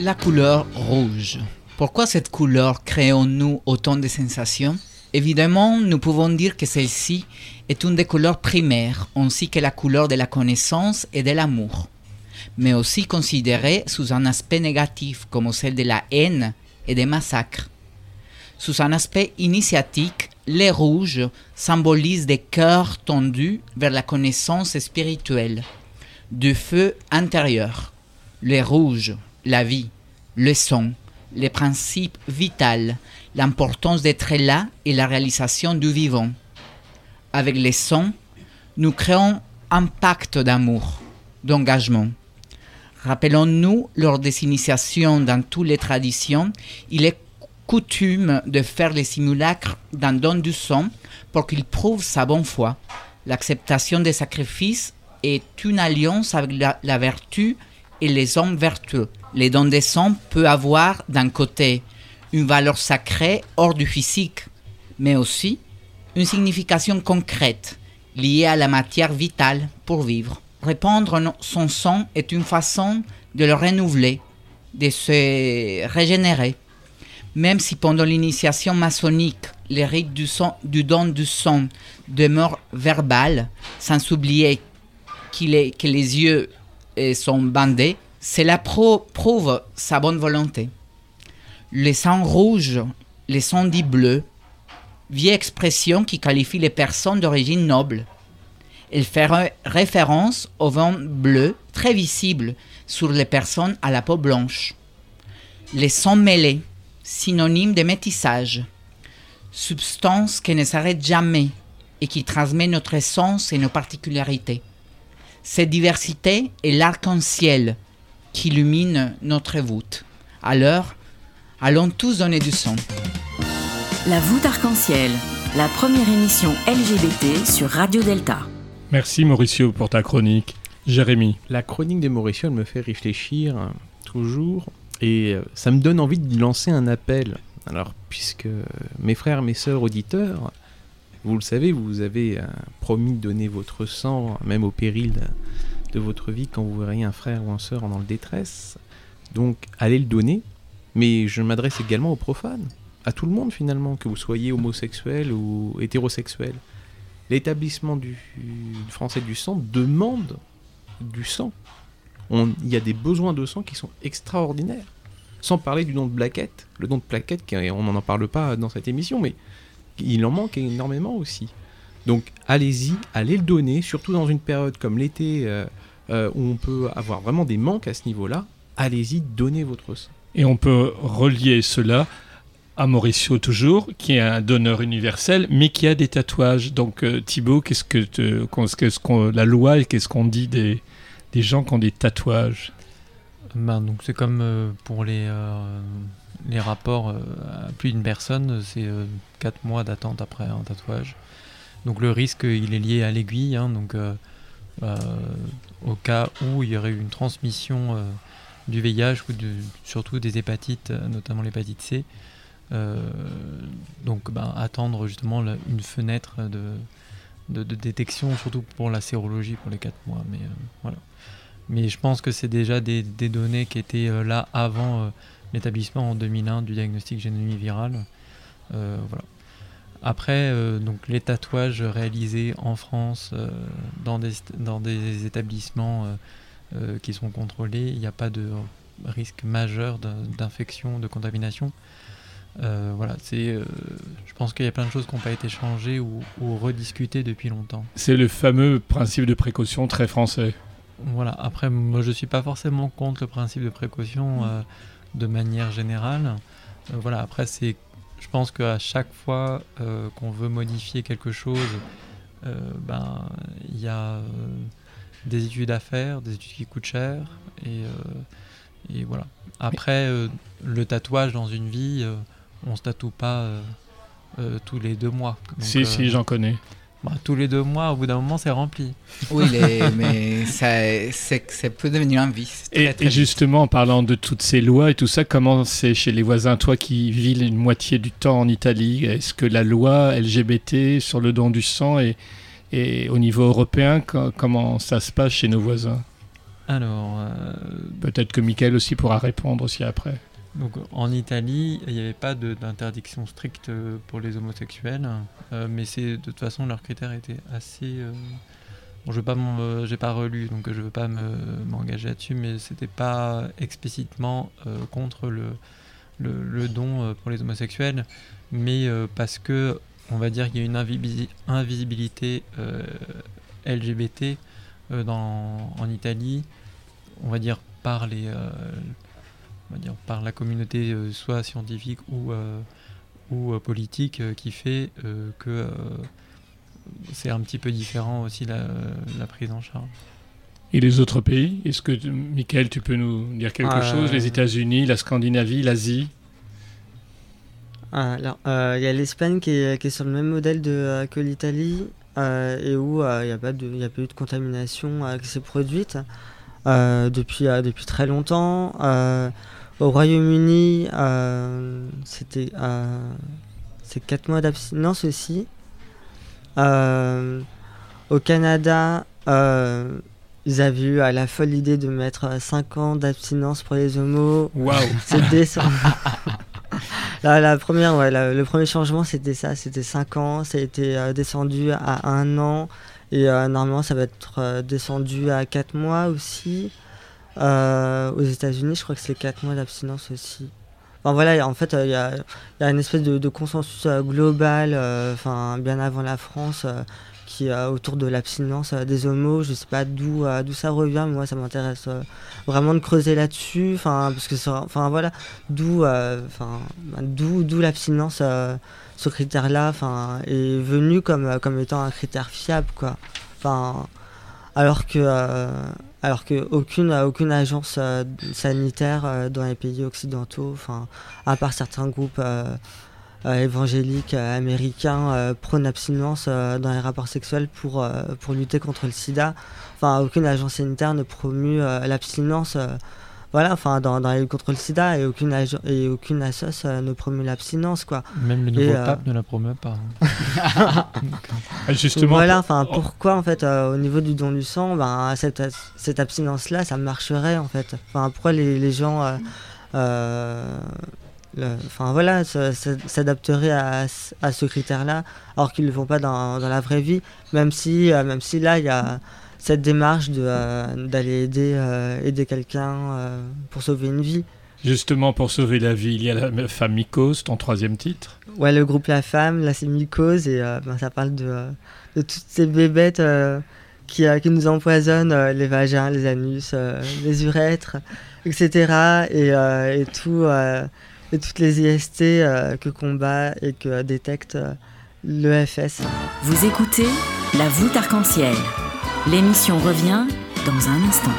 La couleur rouge. Pourquoi cette couleur crée en nous autant de sensations? Évidemment, nous pouvons dire que celle-ci est une des couleurs primaires, ainsi que la couleur de la connaissance et de l'amour. Mais aussi considérée sous un aspect négatif, comme celle de la haine et des massacres. Sous un aspect initiatique, les rouges symbolisent des cœurs tendus vers la connaissance spirituelle, du feu intérieur. Les rouges, la vie, le son, les principes vitaux, l'importance d'être là et la réalisation du vivant. Avec les sons, nous créons un pacte d'amour, d'engagement. Rappelons-nous, lors des initiations dans toutes les traditions, il est coutume de faire les simulacres d'un don du sang pour qu'il prouve sa bonne foi. L'acceptation des sacrifices est une alliance avec la, vertu et les hommes vertueux. Les dons des sang peut avoir d'un côté une valeur sacrée hors du physique, mais aussi une signification concrète liée à la matière vitale pour vivre. Répandre son sang est une façon de le renouveler, de se régénérer. Même si pendant l'initiation maçonnique, les rites du, don du sang demeurent verbales, sans oublier qu'il est- que les yeux euh, sont bandés, cela pro- prouve sa bonne volonté. Le sang rouge, le sang dit bleu, vieille expression qui qualifie les personnes d'origine noble. Elle fait ré- référence au vent bleu très visible sur les personnes à la peau blanche. Les sons mêlés, synonyme de métissage, substance qui ne s'arrête jamais et qui transmet notre essence et nos particularités. Cette diversité est l'arc-en-ciel qui illumine notre voûte. Alors, allons tous donner du son. La voûte arc-en-ciel, la première émission LGBT sur Radio Delta. Merci Mauricio pour ta chronique. Jérémy. La chronique de Mauricio, me fait réfléchir euh, toujours et euh, ça me donne envie de lancer un appel. Alors, puisque euh, mes frères, mes sœurs auditeurs, vous le savez, vous avez promis de donner votre sang, même au péril de, de votre vie, quand vous verriez un frère ou une sœur en détresse. Donc, allez le donner. Mais je m'adresse également aux profanes, à tout le monde finalement, que vous soyez homosexuel ou hétérosexuel. L'établissement du, français du sang demande du sang. Il y a des besoins de sang qui sont extraordinaires. Sans parler du don de plaquettes. Le don de plaquettes, on n'en parle pas dans cette émission, mais il en manque énormément aussi. Donc allez-y, allez le donner, surtout dans une période comme l'été euh, euh, où on peut avoir vraiment des manques à ce niveau-là. Allez-y, donnez votre sang. Et on peut relier cela à Mauricio toujours, qui est un donneur universel, mais qui a des tatouages. Donc euh, Thibaut, qu'est-ce que, la loi qu'est-ce qu'on dit des, gens qui ont des tatouages? Ben, donc c'est comme euh, pour les, euh, rapports euh, à plus d'une personne, c'est 4 mois d'attente après un tatouage. Donc le risque, il est lié à l'aiguille. hein, donc au cas où il y aurait eu une transmission du VIH ou surtout des hépatites, notamment l'hépatite C. euh, donc ben, attendre justement une fenêtre de, détection, surtout pour la sérologie pour les 4 mois. Mais euh, voilà. Mais je pense que c'est déjà des, données qui étaient euh, là avant l'établissement en 2001 du diagnostic génomique viral. Euh, voilà. Après, donc les tatouages réalisés en France dans, des, établissements qui sont contrôlés, il n'y a pas de risque majeur d'in- d'infection, de contamination. Euh, voilà, c'est, euh, je pense qu'il y a plein de choses qui n'ont pas été changées ou, ou rediscutées depuis longtemps. C'est le fameux principe de précaution très français. Voilà, après, moi je suis pas forcément contre le principe de précaution euh, de manière générale. Voilà, après, c'est, je pense qu'à chaque fois qu'on veut modifier quelque chose, ben, il y a des études à faire, des études qui coûtent cher, et, et voilà. Après, le tatouage dans une vie, on se tatoue pas euh, euh, tous les deux mois. Donc, si, euh, si, j'en connais. bah, tous les deux mois, au bout d'un moment, c'est rempli. Oui, les- mais ça, c'est, ça peut devenir un vice. très, Et, très et vite. justement, en parlant de toutes ces lois et tout ça, comment c'est chez les voisins Toi qui vis une moitié du temps en Italie, est-ce que la loi LGBT sur le don du sang et, et au niveau européen, co- comment ça se passe chez nos voisins? Alors, euh, Peut-être que Michael aussi pourra répondre aussi après. Donc en Italie, il n'y avait pas d'interdiction stricte pour les homosexuels, euh, mais c'est de toute façon leurs critères étaient assez euh, Bon, je m'en- euh, j'ai pas relu, donc je veux pas me- m'engager là-dessus, mais c'était pas explicitement contre le, le, le don pour les homosexuels, mais parce que on va dire qu'il y a une invisi- invisibilité LGBT dans, en Italie, on va dire par les, on va dire par la communauté euh, soit scientifique ou euh, ou euh, politique euh, qui fait euh, que euh, c'est un petit peu différent aussi la, la prise en charge. Et les autres pays Est-ce que, Michael, tu peux nous dire quelque Euh, chose? Les États-Unis, la Scandinavie, l'Asie? Ah, Alors, euh, il y a l'Espagne qui est, qui est sur le même modèle de, euh, que l'Italie euh, et où euh, il n'y a, pas de- il y a pas eu de contamination euh, qui s'est produite. euh, depuis, euh, depuis très longtemps. Euh, au Royaume-Uni, euh, c'était euh, c'est 4 mois d'abstinence aussi. Euh, au Canada, euh, ils avaient eu à la folle idée de mettre 5 ans d'abstinence pour les homos. Waouh C'est la, la première, ouais, la- le premier changement, c'était ça, c'était 5 ans, ça a été euh, descendu à 1 an, et euh, normalement, ça va être euh, descendu à 4 mois aussi. Euh, aux États-Unis, je crois que c'est 4 mois d'abstinence aussi. Enfin voilà, en fait, il y, a, y a une espèce de, de consensus euh, global, enfin bien avant la France, qui autour de l'abstinence des homos. Je sais pas d'où d'où ça revient, mais moi ça m'intéresse vraiment de creuser là-dessus, enfin parce que enfin voilà, d'où enfin d'où d'où l'abstinence, ce critère-là, est venu comme euh, comme étant un critère fiable quoi. Alors que euh, alors que aucune aucune agence euh, sanitaire dans les pays occidentaux, à part certains groupes évangéliques américains prônent l'abstinence euh, dans les rapports sexuels pour pour lutter contre le SIDA. Aucune agence sanitaire ne promue l'abstinence. Voilà, enfin dans, dans la lutte contre le sida et aucune, et aucune assoce euh, ne promeut l'abstinence quoi. Même le nouveau Et, euh, pape ne la promeut pas. Ah, Justement, Voilà, enfin pourquoi en fait euh, au niveau du don du sang, ben cette, cette abstinence là, ça marcherait en fait? Enfin pourquoi les, les gens, enfin voilà, s'adapteraient à, ce- à ce critère là, alors qu'ils le font pas dans, dans la vraie vie, même si même si là il y a cette démarche de euh, d'aller aider euh, aider quelqu'un euh, pour sauver une vie. justement, pour sauver la vie, il y a la femme Mycose, ton troisième titre. Ouais, le groupe La Femme, là c'est Mycose et euh, ben, ça parle de, euh, de toutes ces bébêtes euh, qui, euh, qui nous empoisonnent euh, les vagins, les anus, euh, les urètres, etc. Et, euh, et, tout, euh, et toutes les IST euh, que combat et que détecte euh, l'EFS. Vous écoutez La voûte arc-en-ciel. L'émission revient dans un instant.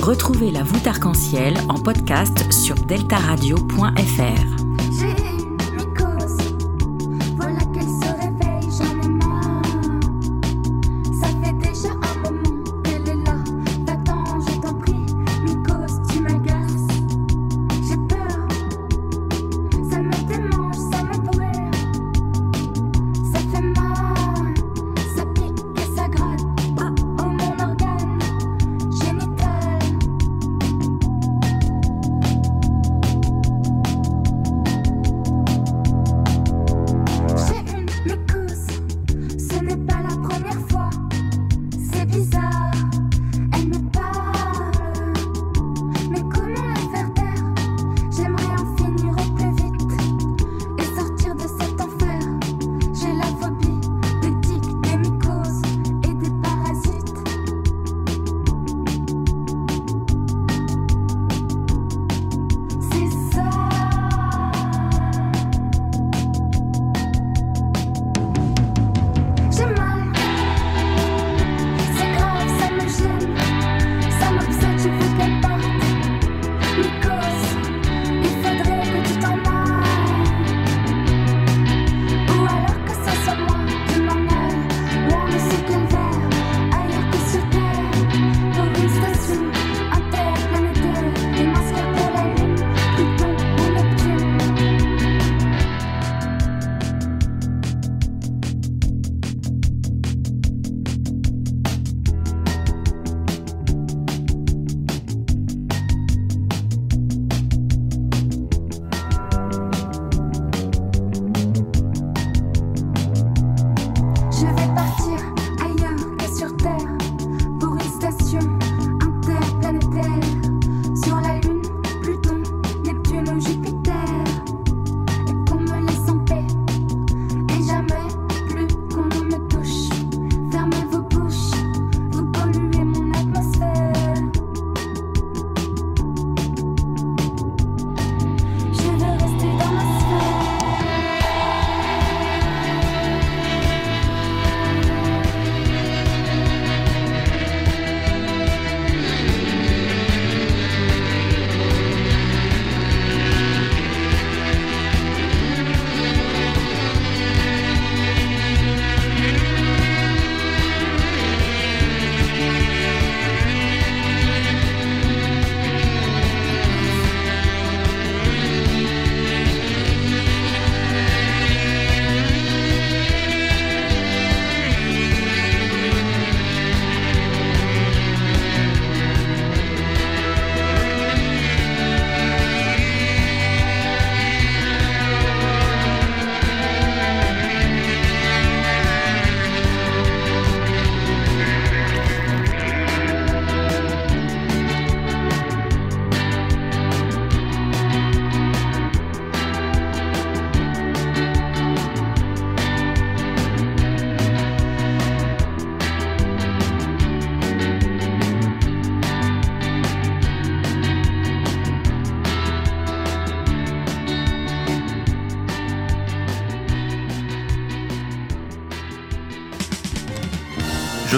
Retrouvez La voûte arc-en-ciel en podcast sur deltaradio.fr.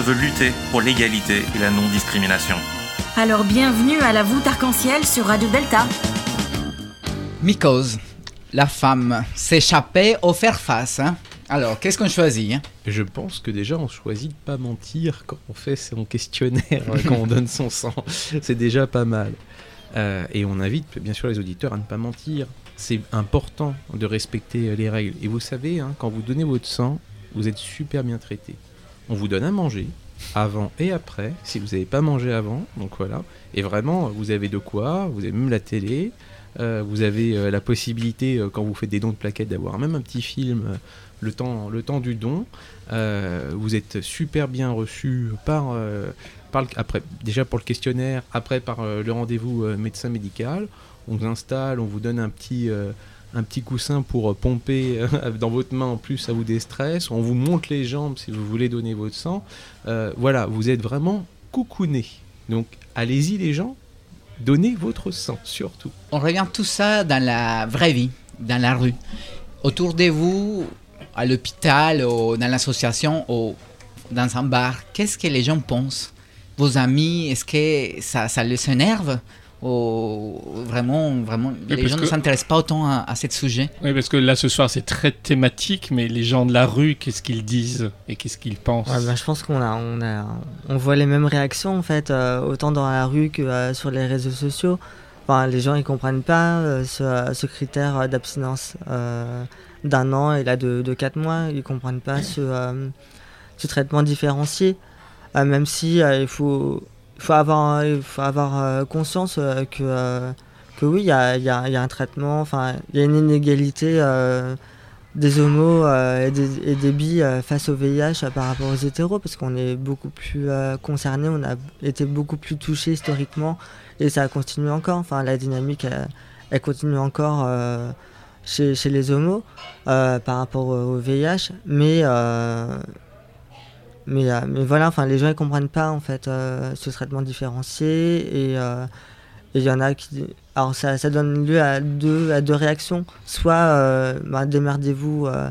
veux lutter pour l'égalité et la non-discrimination. Alors bienvenue à la voûte arc-en-ciel sur Radio Delta. Mycose, la femme, s'échapper ou faire face. hein Alors, qu'est-ce qu'on choisit hein? Je pense que déjà on choisit de pas mentir quand on fait son questionnaire, quand on donne son sang. C'est déjà pas mal. Euh, et on invite bien sûr les auditeurs à ne pas mentir. C'est important de respecter euh, les règles. Et vous savez, hein, quand vous donnez votre sang, vous êtes super bien traité. On vous donne à manger avant et après, si vous n'avez pas mangé avant. Donc voilà. Et vraiment, vous avez de quoi, vous avez même la télé. euh, vous avez euh, la possibilité, euh, quand vous faites des dons de plaquettes, d'avoir même un petit film le, temps, du don. Vous êtes super bien reçu par, par le- après, déjà pour le questionnaire, après par le rendez-vous médecin médical. On vous installe, on vous donne un petit, un petit coussin pour euh, pomper euh, dans votre main en plus, ça vous déstresse. On vous monte les jambes si vous voulez donner votre sang. Euh, voilà, vous êtes vraiment coucouné. Donc allez-y les gens, donnez votre sang surtout. On revient tout ça dans la vraie vie, dans la rue. Autour de vous, à l'hôpital, ou dans l'association, ou dans un bar, qu'est-ce que les gens pensent? Vos amis, est-ce que ça, ça les énerve? Ou vraiment, vraiment, les parce gens ne que- s'intéressent pas autant à, à ce sujet Oui, parce que là, ce soir, c'est très thématique, mais les gens de la rue, qu'est-ce qu'ils disent et qu'est-ce qu'ils pensent Ouais, bah, je pense qu'on a, on a, on voit les mêmes réactions en fait, euh, autant dans la rue que euh, sur les réseaux sociaux. Enfin, les gens ils comprennent pas euh, ce, ce critère euh, d'abstinence euh, d'un an et là de, de quatre mois. Ils comprennent pas ce, euh, ce traitement différencié, Euh, même si euh, il faut, faut avoir, il faut avoir euh, conscience euh, que, euh, que oui, il y a, y a- y a un traitement. Enfin, il y a une inégalité. des homos et, des, et des bi euh, face au VIH par rapport aux hétéros parce qu'on est beaucoup plus concernés, on a été beaucoup plus touchés historiquement et ça continue encore. Enfin, la dynamique, elle, continue encore chez, chez les homos par rapport au, au VIH, mais mais, euh, mais voilà, enfin, les gens ils comprennent pas en fait euh, ce traitement différencié et euh, il y en a qui. Alors ça, ça donne lieu à deux, à deux réactions. Soit euh, bah, démerdez-vous, euh,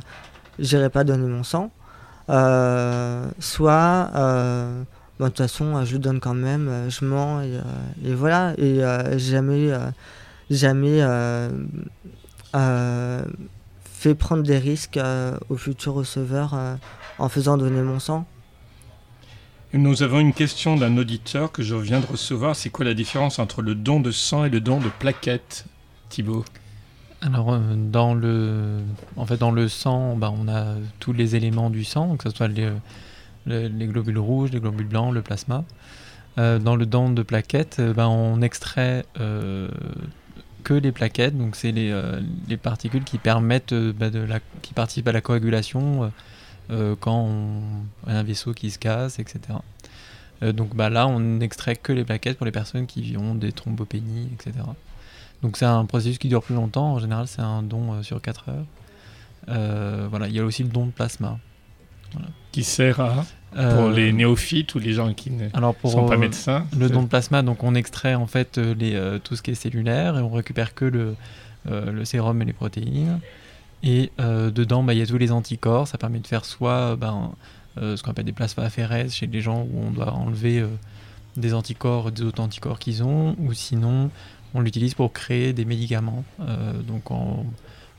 j'irai pas donner mon sang. Euh, soit euh, bah, de toute façon euh, je le donne quand même, euh, je mens et, euh, voilà. Et euh, jamais, euh, jamais euh, euh, fait prendre des risques euh, aux futurs receveurs euh, en faisant donner mon sang. Nous avons une question d'un auditeur que je viens de recevoir. C'est quoi la différence entre le don de sang et le don de plaquettes, Thibaut? Alors, euh, dans le, en fait, dans le sang, bah, on a tous les éléments du sang, que ce soit les, les, les globules rouges, les globules blancs, le plasma. Euh, dans le don de plaquettes, euh, bah, on extrait que les plaquettes, donc c'est les, les particules qui permettent, bah, de la, qui participent à la coagulation quand on a un vaisseau qui se casse, etc. Euh, donc bah, là, on extrait que les plaquettes pour les personnes qui ont des thrombopénies, etc. Donc c'est un processus qui dure plus longtemps. En général, c'est un don euh, sur 4 heures. Euh, voilà, il y a aussi le don de plasma. Qui sert à Pour Euh, les néophytes ou les gens qui ne alors pour sont pas euh, médecins le don de plasma, donc on extrait en fait euh, les, euh, tout ce qui est cellulaire et on récupère que le, euh, le sérum et les protéines. Et euh, dedans, bah, il y a tous les anticorps. Ça permet de faire soit ben, euh, ce qu'on appelle des plasmaphérèses chez les gens où on doit enlever euh, des anticorps, des autres anticorps qu'ils ont, ou sinon on l'utilise pour créer des médicaments. donc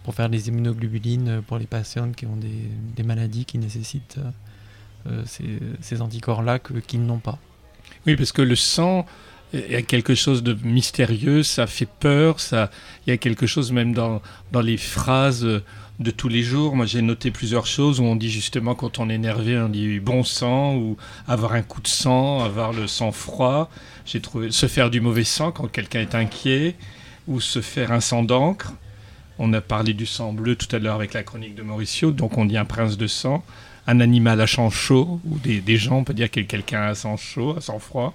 pour faire des immunoglobulines pour les patients qui ont des, maladies qui nécessitent ces, anticorps-là qu'ils n'ont pas. Oui, parce que le sang, il y a quelque chose de mystérieux, ça fait peur, ça, il y a quelque chose même dans, dans les phrases de tous les jours. Moi, j'ai noté plusieurs choses où on dit justement quand on est énervé, on dit bon sang ou avoir un coup de sang, avoir le sang froid. J'ai trouvé se faire du mauvais sang quand quelqu'un est inquiet ou se faire un sang d'encre. On a parlé du sang bleu tout à l'heure avec la chronique de Mauricio, donc on dit un prince de sang, un animal à sang chaud, ou des, des gens, on peut dire que quelqu'un a sang chaud, un sang froid.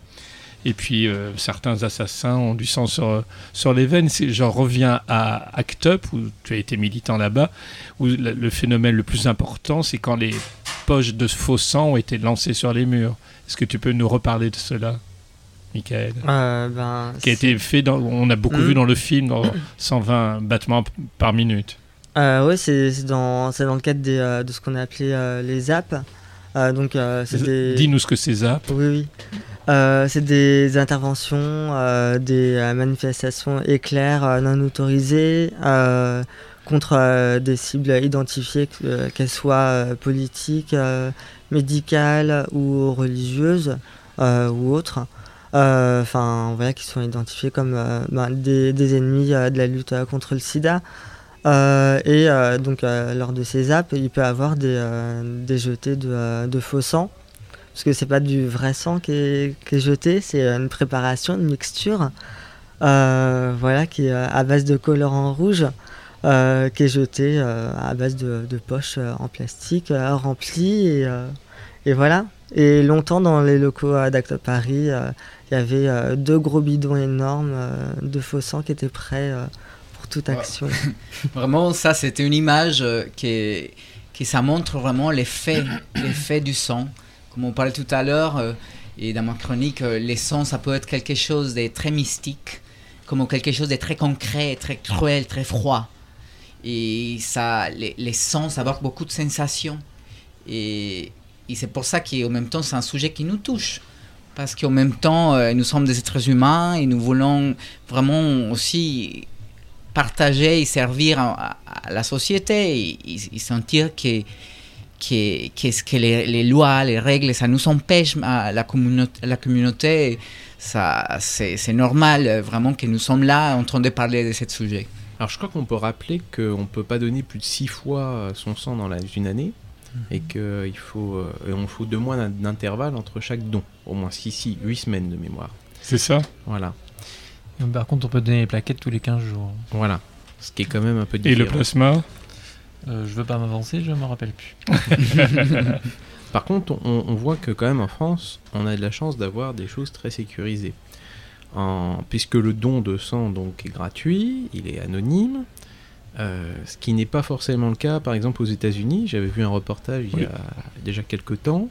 Et puis euh, certains assassins ont du sang sur, sur les veines. J'en reviens à Act Up, où tu as été militant là-bas, où le, phénomène le plus important, c'est quand les poches de faux sang ont été lancées sur les murs. Est-ce que tu peux nous reparler de cela, Michael Euh, ben, Qui a été fait, dans, on a beaucoup Mm. vu dans le film, dans 120 battements par minute. Euh, oui, c'est dans, dans le cadre des, euh, de ce qu'on a appelé euh, les apps. Donc. Dis-nous ce que c'est ZAP. Oui, oui. Euh, c'est des interventions, euh, des euh, manifestations éclairs non autorisées contre des cibles identifiées, que- qu'elles soient politiques, médicales ou religieuses ou autres. Enfin, qui sont identifiées comme ben, des, ennemis de la lutte contre le sida. Et donc, lors de ces apps, il peut y avoir des, jetés de faux sang parce que c'est pas du vrai sang qui est, qui est jeté, c'est une préparation, une mixture, euh, voilà, qui est euh, à base de colorant rouge, euh, qui est jetée euh, à base de, de poches euh, en plastique euh, remplies et, euh, et voilà. Et longtemps dans les locaux euh, d'Acte Paris, euh, il y avait euh, deux gros bidons énormes euh, de faux sang qui étaient prêts euh, pour toute action. Vraiment, ça, c'était une image euh, qui, est- qui ça montre vraiment l'effet, l'effet du sang. Comme on parlait tout à l'heure, euh, et dans ma chronique, euh, les sons, ça peut être quelque chose de très mystique, comme quelque chose de très concret, très cruel, très froid. Et ça, les, les sons, ça apporte beaucoup de sensations. Et, et c'est pour ça qu'en même temps, c'est un sujet qui nous touche. Parce qu'en même temps, euh, nous sommes des êtres humains et nous voulons vraiment aussi partager et servir à, à la société et, et- et sentir que, que, que, que les, les lois, les règles, ça nous empêche à la communauté, la communauté ça, c'est, c'est normal euh, vraiment que nous sommes là en train de parler de ce sujet. Alors je crois qu'on peut rappeler qu'on ne peut pas donner plus de 6 fois euh, son sang dans la, une année et qu'il faut, euh, et on faut deux mois d'in- d'intervalle entre chaque don, au moins 6, 8 semaines de mémoire. C'est ça Voilà, Et Par contre, on peut donner les plaquettes tous les 15 jours. voilà. Ce qui est quand même un peu Et différent. le plasma? Euh, je veux pas m'avancer, je me rappelle plus. Par contre, on, on voit que quand même en France, on a de la chance d'avoir des choses très sécurisées. En- puisque le don de sang donc est gratuit, il est anonyme, euh, ce qui n'est pas forcément le cas par exemple aux États-Unis. J'avais vu un reportage il y a déjà quelques temps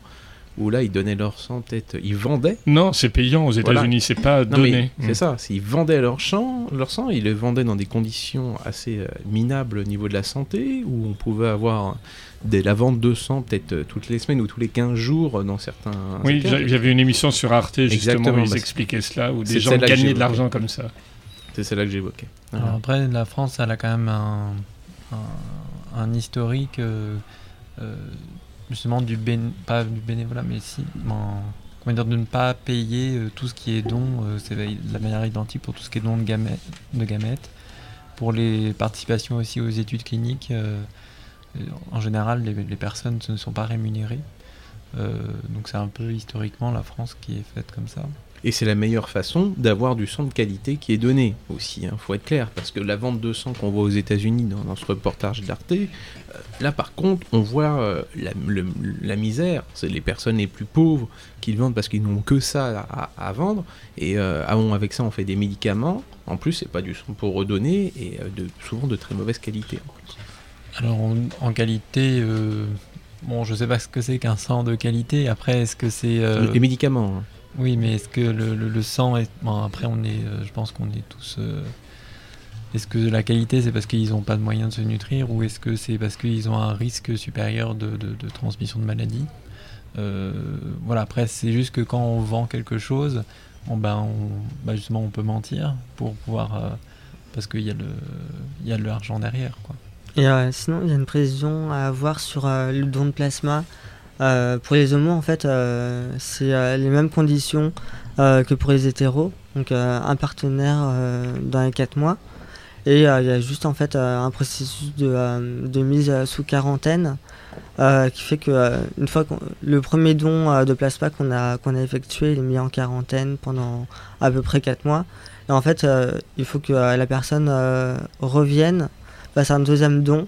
où là ils donnaient leur sang peut-être, ils vendaient. Non, c'est payant aux Voilà. États-Unis, c'est pas Non, mais donné. C'est ça, s'ils vendaient leur, champ, leur sang, ils le vendaient dans des conditions assez euh, minables au niveau de la santé, où on pouvait avoir des, la vente de sang peut-être euh, toutes les semaines ou tous les 15 jours euh, dans certains Oui, il y avait une émission sur Arte justement Exactement, où ils expliquaient cela, où des gens gagnaient de l'argent comme ça. C'est celle-là que j'évoquais. Voilà. Après, la France, elle a quand même un, un, un historique, euh, euh, justement, du bén pas du bénévolat, mais si, en- comment dire, de ne pas payer euh, tout ce qui est don. euh, c'est de la manière identique pour tout ce qui est don de gamètes. De gamètes. Pour les participations aussi aux études cliniques, euh, en général, les, les personnes ne sont pas rémunérées. Donc c'est un peu historiquement la France qui est faite comme ça. Et c'est la meilleure façon d'avoir du sang de qualité qui est donné aussi, il faut être clair, parce que la vente de sang qu'on voit aux États-Unis dans, dans ce reportage d'Arte, euh, là par contre, on voit euh, la, le- la misère, c'est les personnes les plus pauvres qui le vendent parce qu'ils n'ont que ça à, à vendre, et euh, ah bon, avec ça on fait des médicaments, en plus c'est pas du sang pour redonner, et euh, de, souvent de très mauvaise qualité. en plus. Alors en, en qualité, euh, bon, je sais pas ce que c'est qu'un sang de qualité. Après, est-ce que c'est Les médicaments, hein. Oui, mais est-ce que le, sang est bon, Après, on est, euh, je pense qu'on est tous. euh, Est-ce que la qualité, c'est parce qu'ils n'ont pas de moyens de se nutrir, ou est-ce que c'est parce qu'ils ont un risque supérieur de, transmission de maladie? Euh, Voilà. Après, c'est juste que quand on vend quelque chose, on, ben, bah, justement, on peut mentir pour pouvoir, euh, parce qu'il y a le, y a de l'argent derrière. Et sinon, il y a une précision à avoir sur le don de plasma. Euh, pour les homos, en fait, euh, c'est euh, les mêmes conditions que pour les hétéros. Donc, un partenaire dans les 4 mois. Et il y a juste en fait un processus de, mise sous quarantaine qui fait que une fois le premier don de plasma qu'on a, a effectué, il est mis en quarantaine pendant à peu près 4 mois. Et en fait, il faut que la personne revienne, fasse un deuxième don.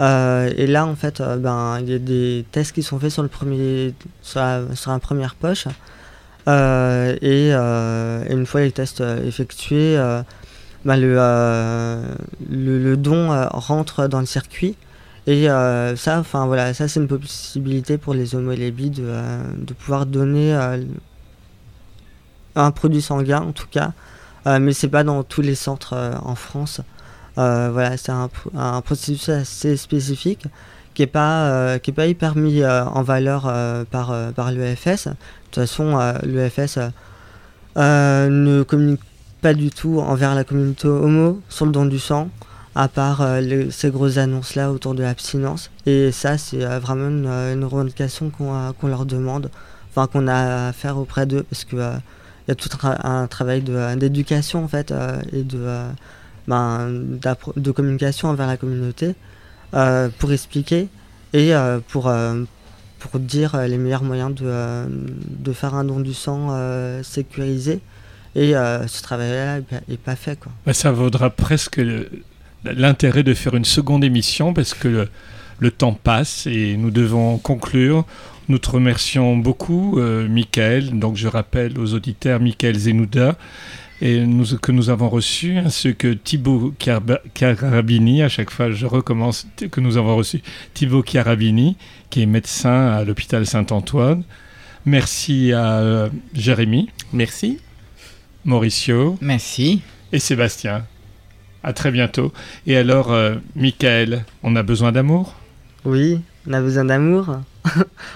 Euh, et là, en fait, euh, ben, il y a des tests qui sont faits sur, le premier, sur, la, sur la première poche. Euh, et, une fois les tests effectués, ben, le, don rentre dans le circuit. Et ça, enfin voilà, ça c'est une possibilité pour les les bi de, de pouvoir donner un produit sanguin en tout cas, mais c'est pas dans tous les centres en France. Euh, voilà, c'est un, pro- un processus assez spécifique qui n'est pas, euh, est pas hyper mis euh, en valeur par, par l'EFS. De toute façon, l'EFS ne communique pas du tout envers la communauté homo sur le don du sang, à part les- ces grosses annonces-là autour de l'abstinence. Et ça, c'est vraiment une, revendication qu'on qu'on leur demande, enfin qu'on a à faire auprès d'eux, parce euh, il y a tout un, un travail d'éducation en fait et de, ben, de communication envers la communauté euh, pour expliquer et euh, pour, euh, pour dire les meilleurs moyens de, de faire un don du sang sécurisé. Et ce travail-là n'est pas fait. Quoi. Bah, ça vaudra presque l'intérêt de faire une seconde émission parce que le, temps passe et nous devons conclure. Nous te remercions beaucoup, Michael. Donc, je rappelle aux auditeurs Michael Zenouda et nous, que nous avons reçu, ainsi que Thibaut Carabini. À chaque fois, je recommence que nous avons reçu Thibaut Carabini, qui est médecin à l'hôpital Saint-Antoine. Merci à euh, Jérémy. Merci. Mauricio. Merci. Et Sébastien. À très bientôt. Et alors, euh, Michael, on a besoin d'amour? Oui, on a besoin d'amour.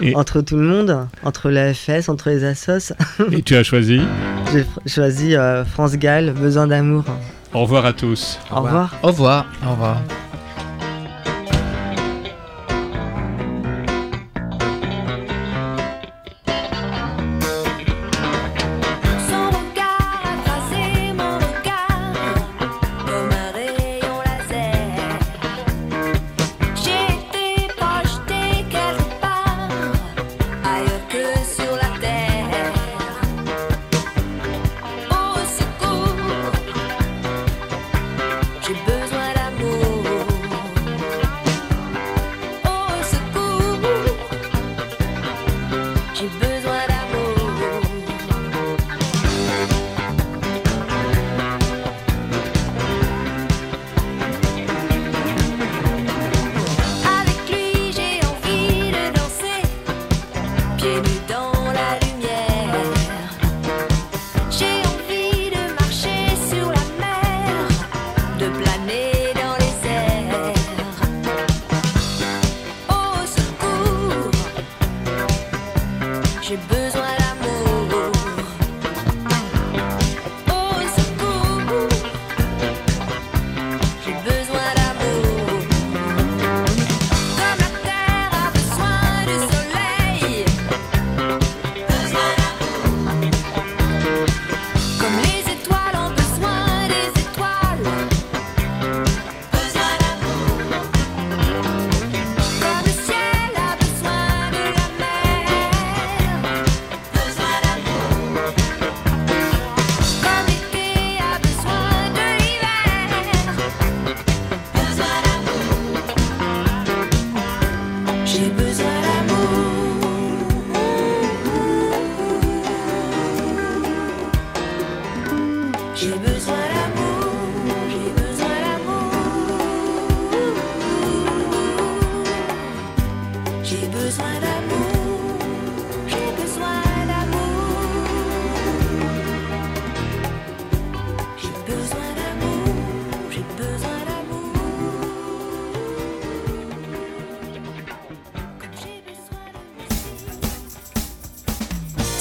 Et- entre tout le monde, entre l'AFS, entre les assos. Et tu as choisi J'ai choisi euh, France Gall, besoin d'amour. Au revoir à tous. Au revoir. Au revoir. Au revoir.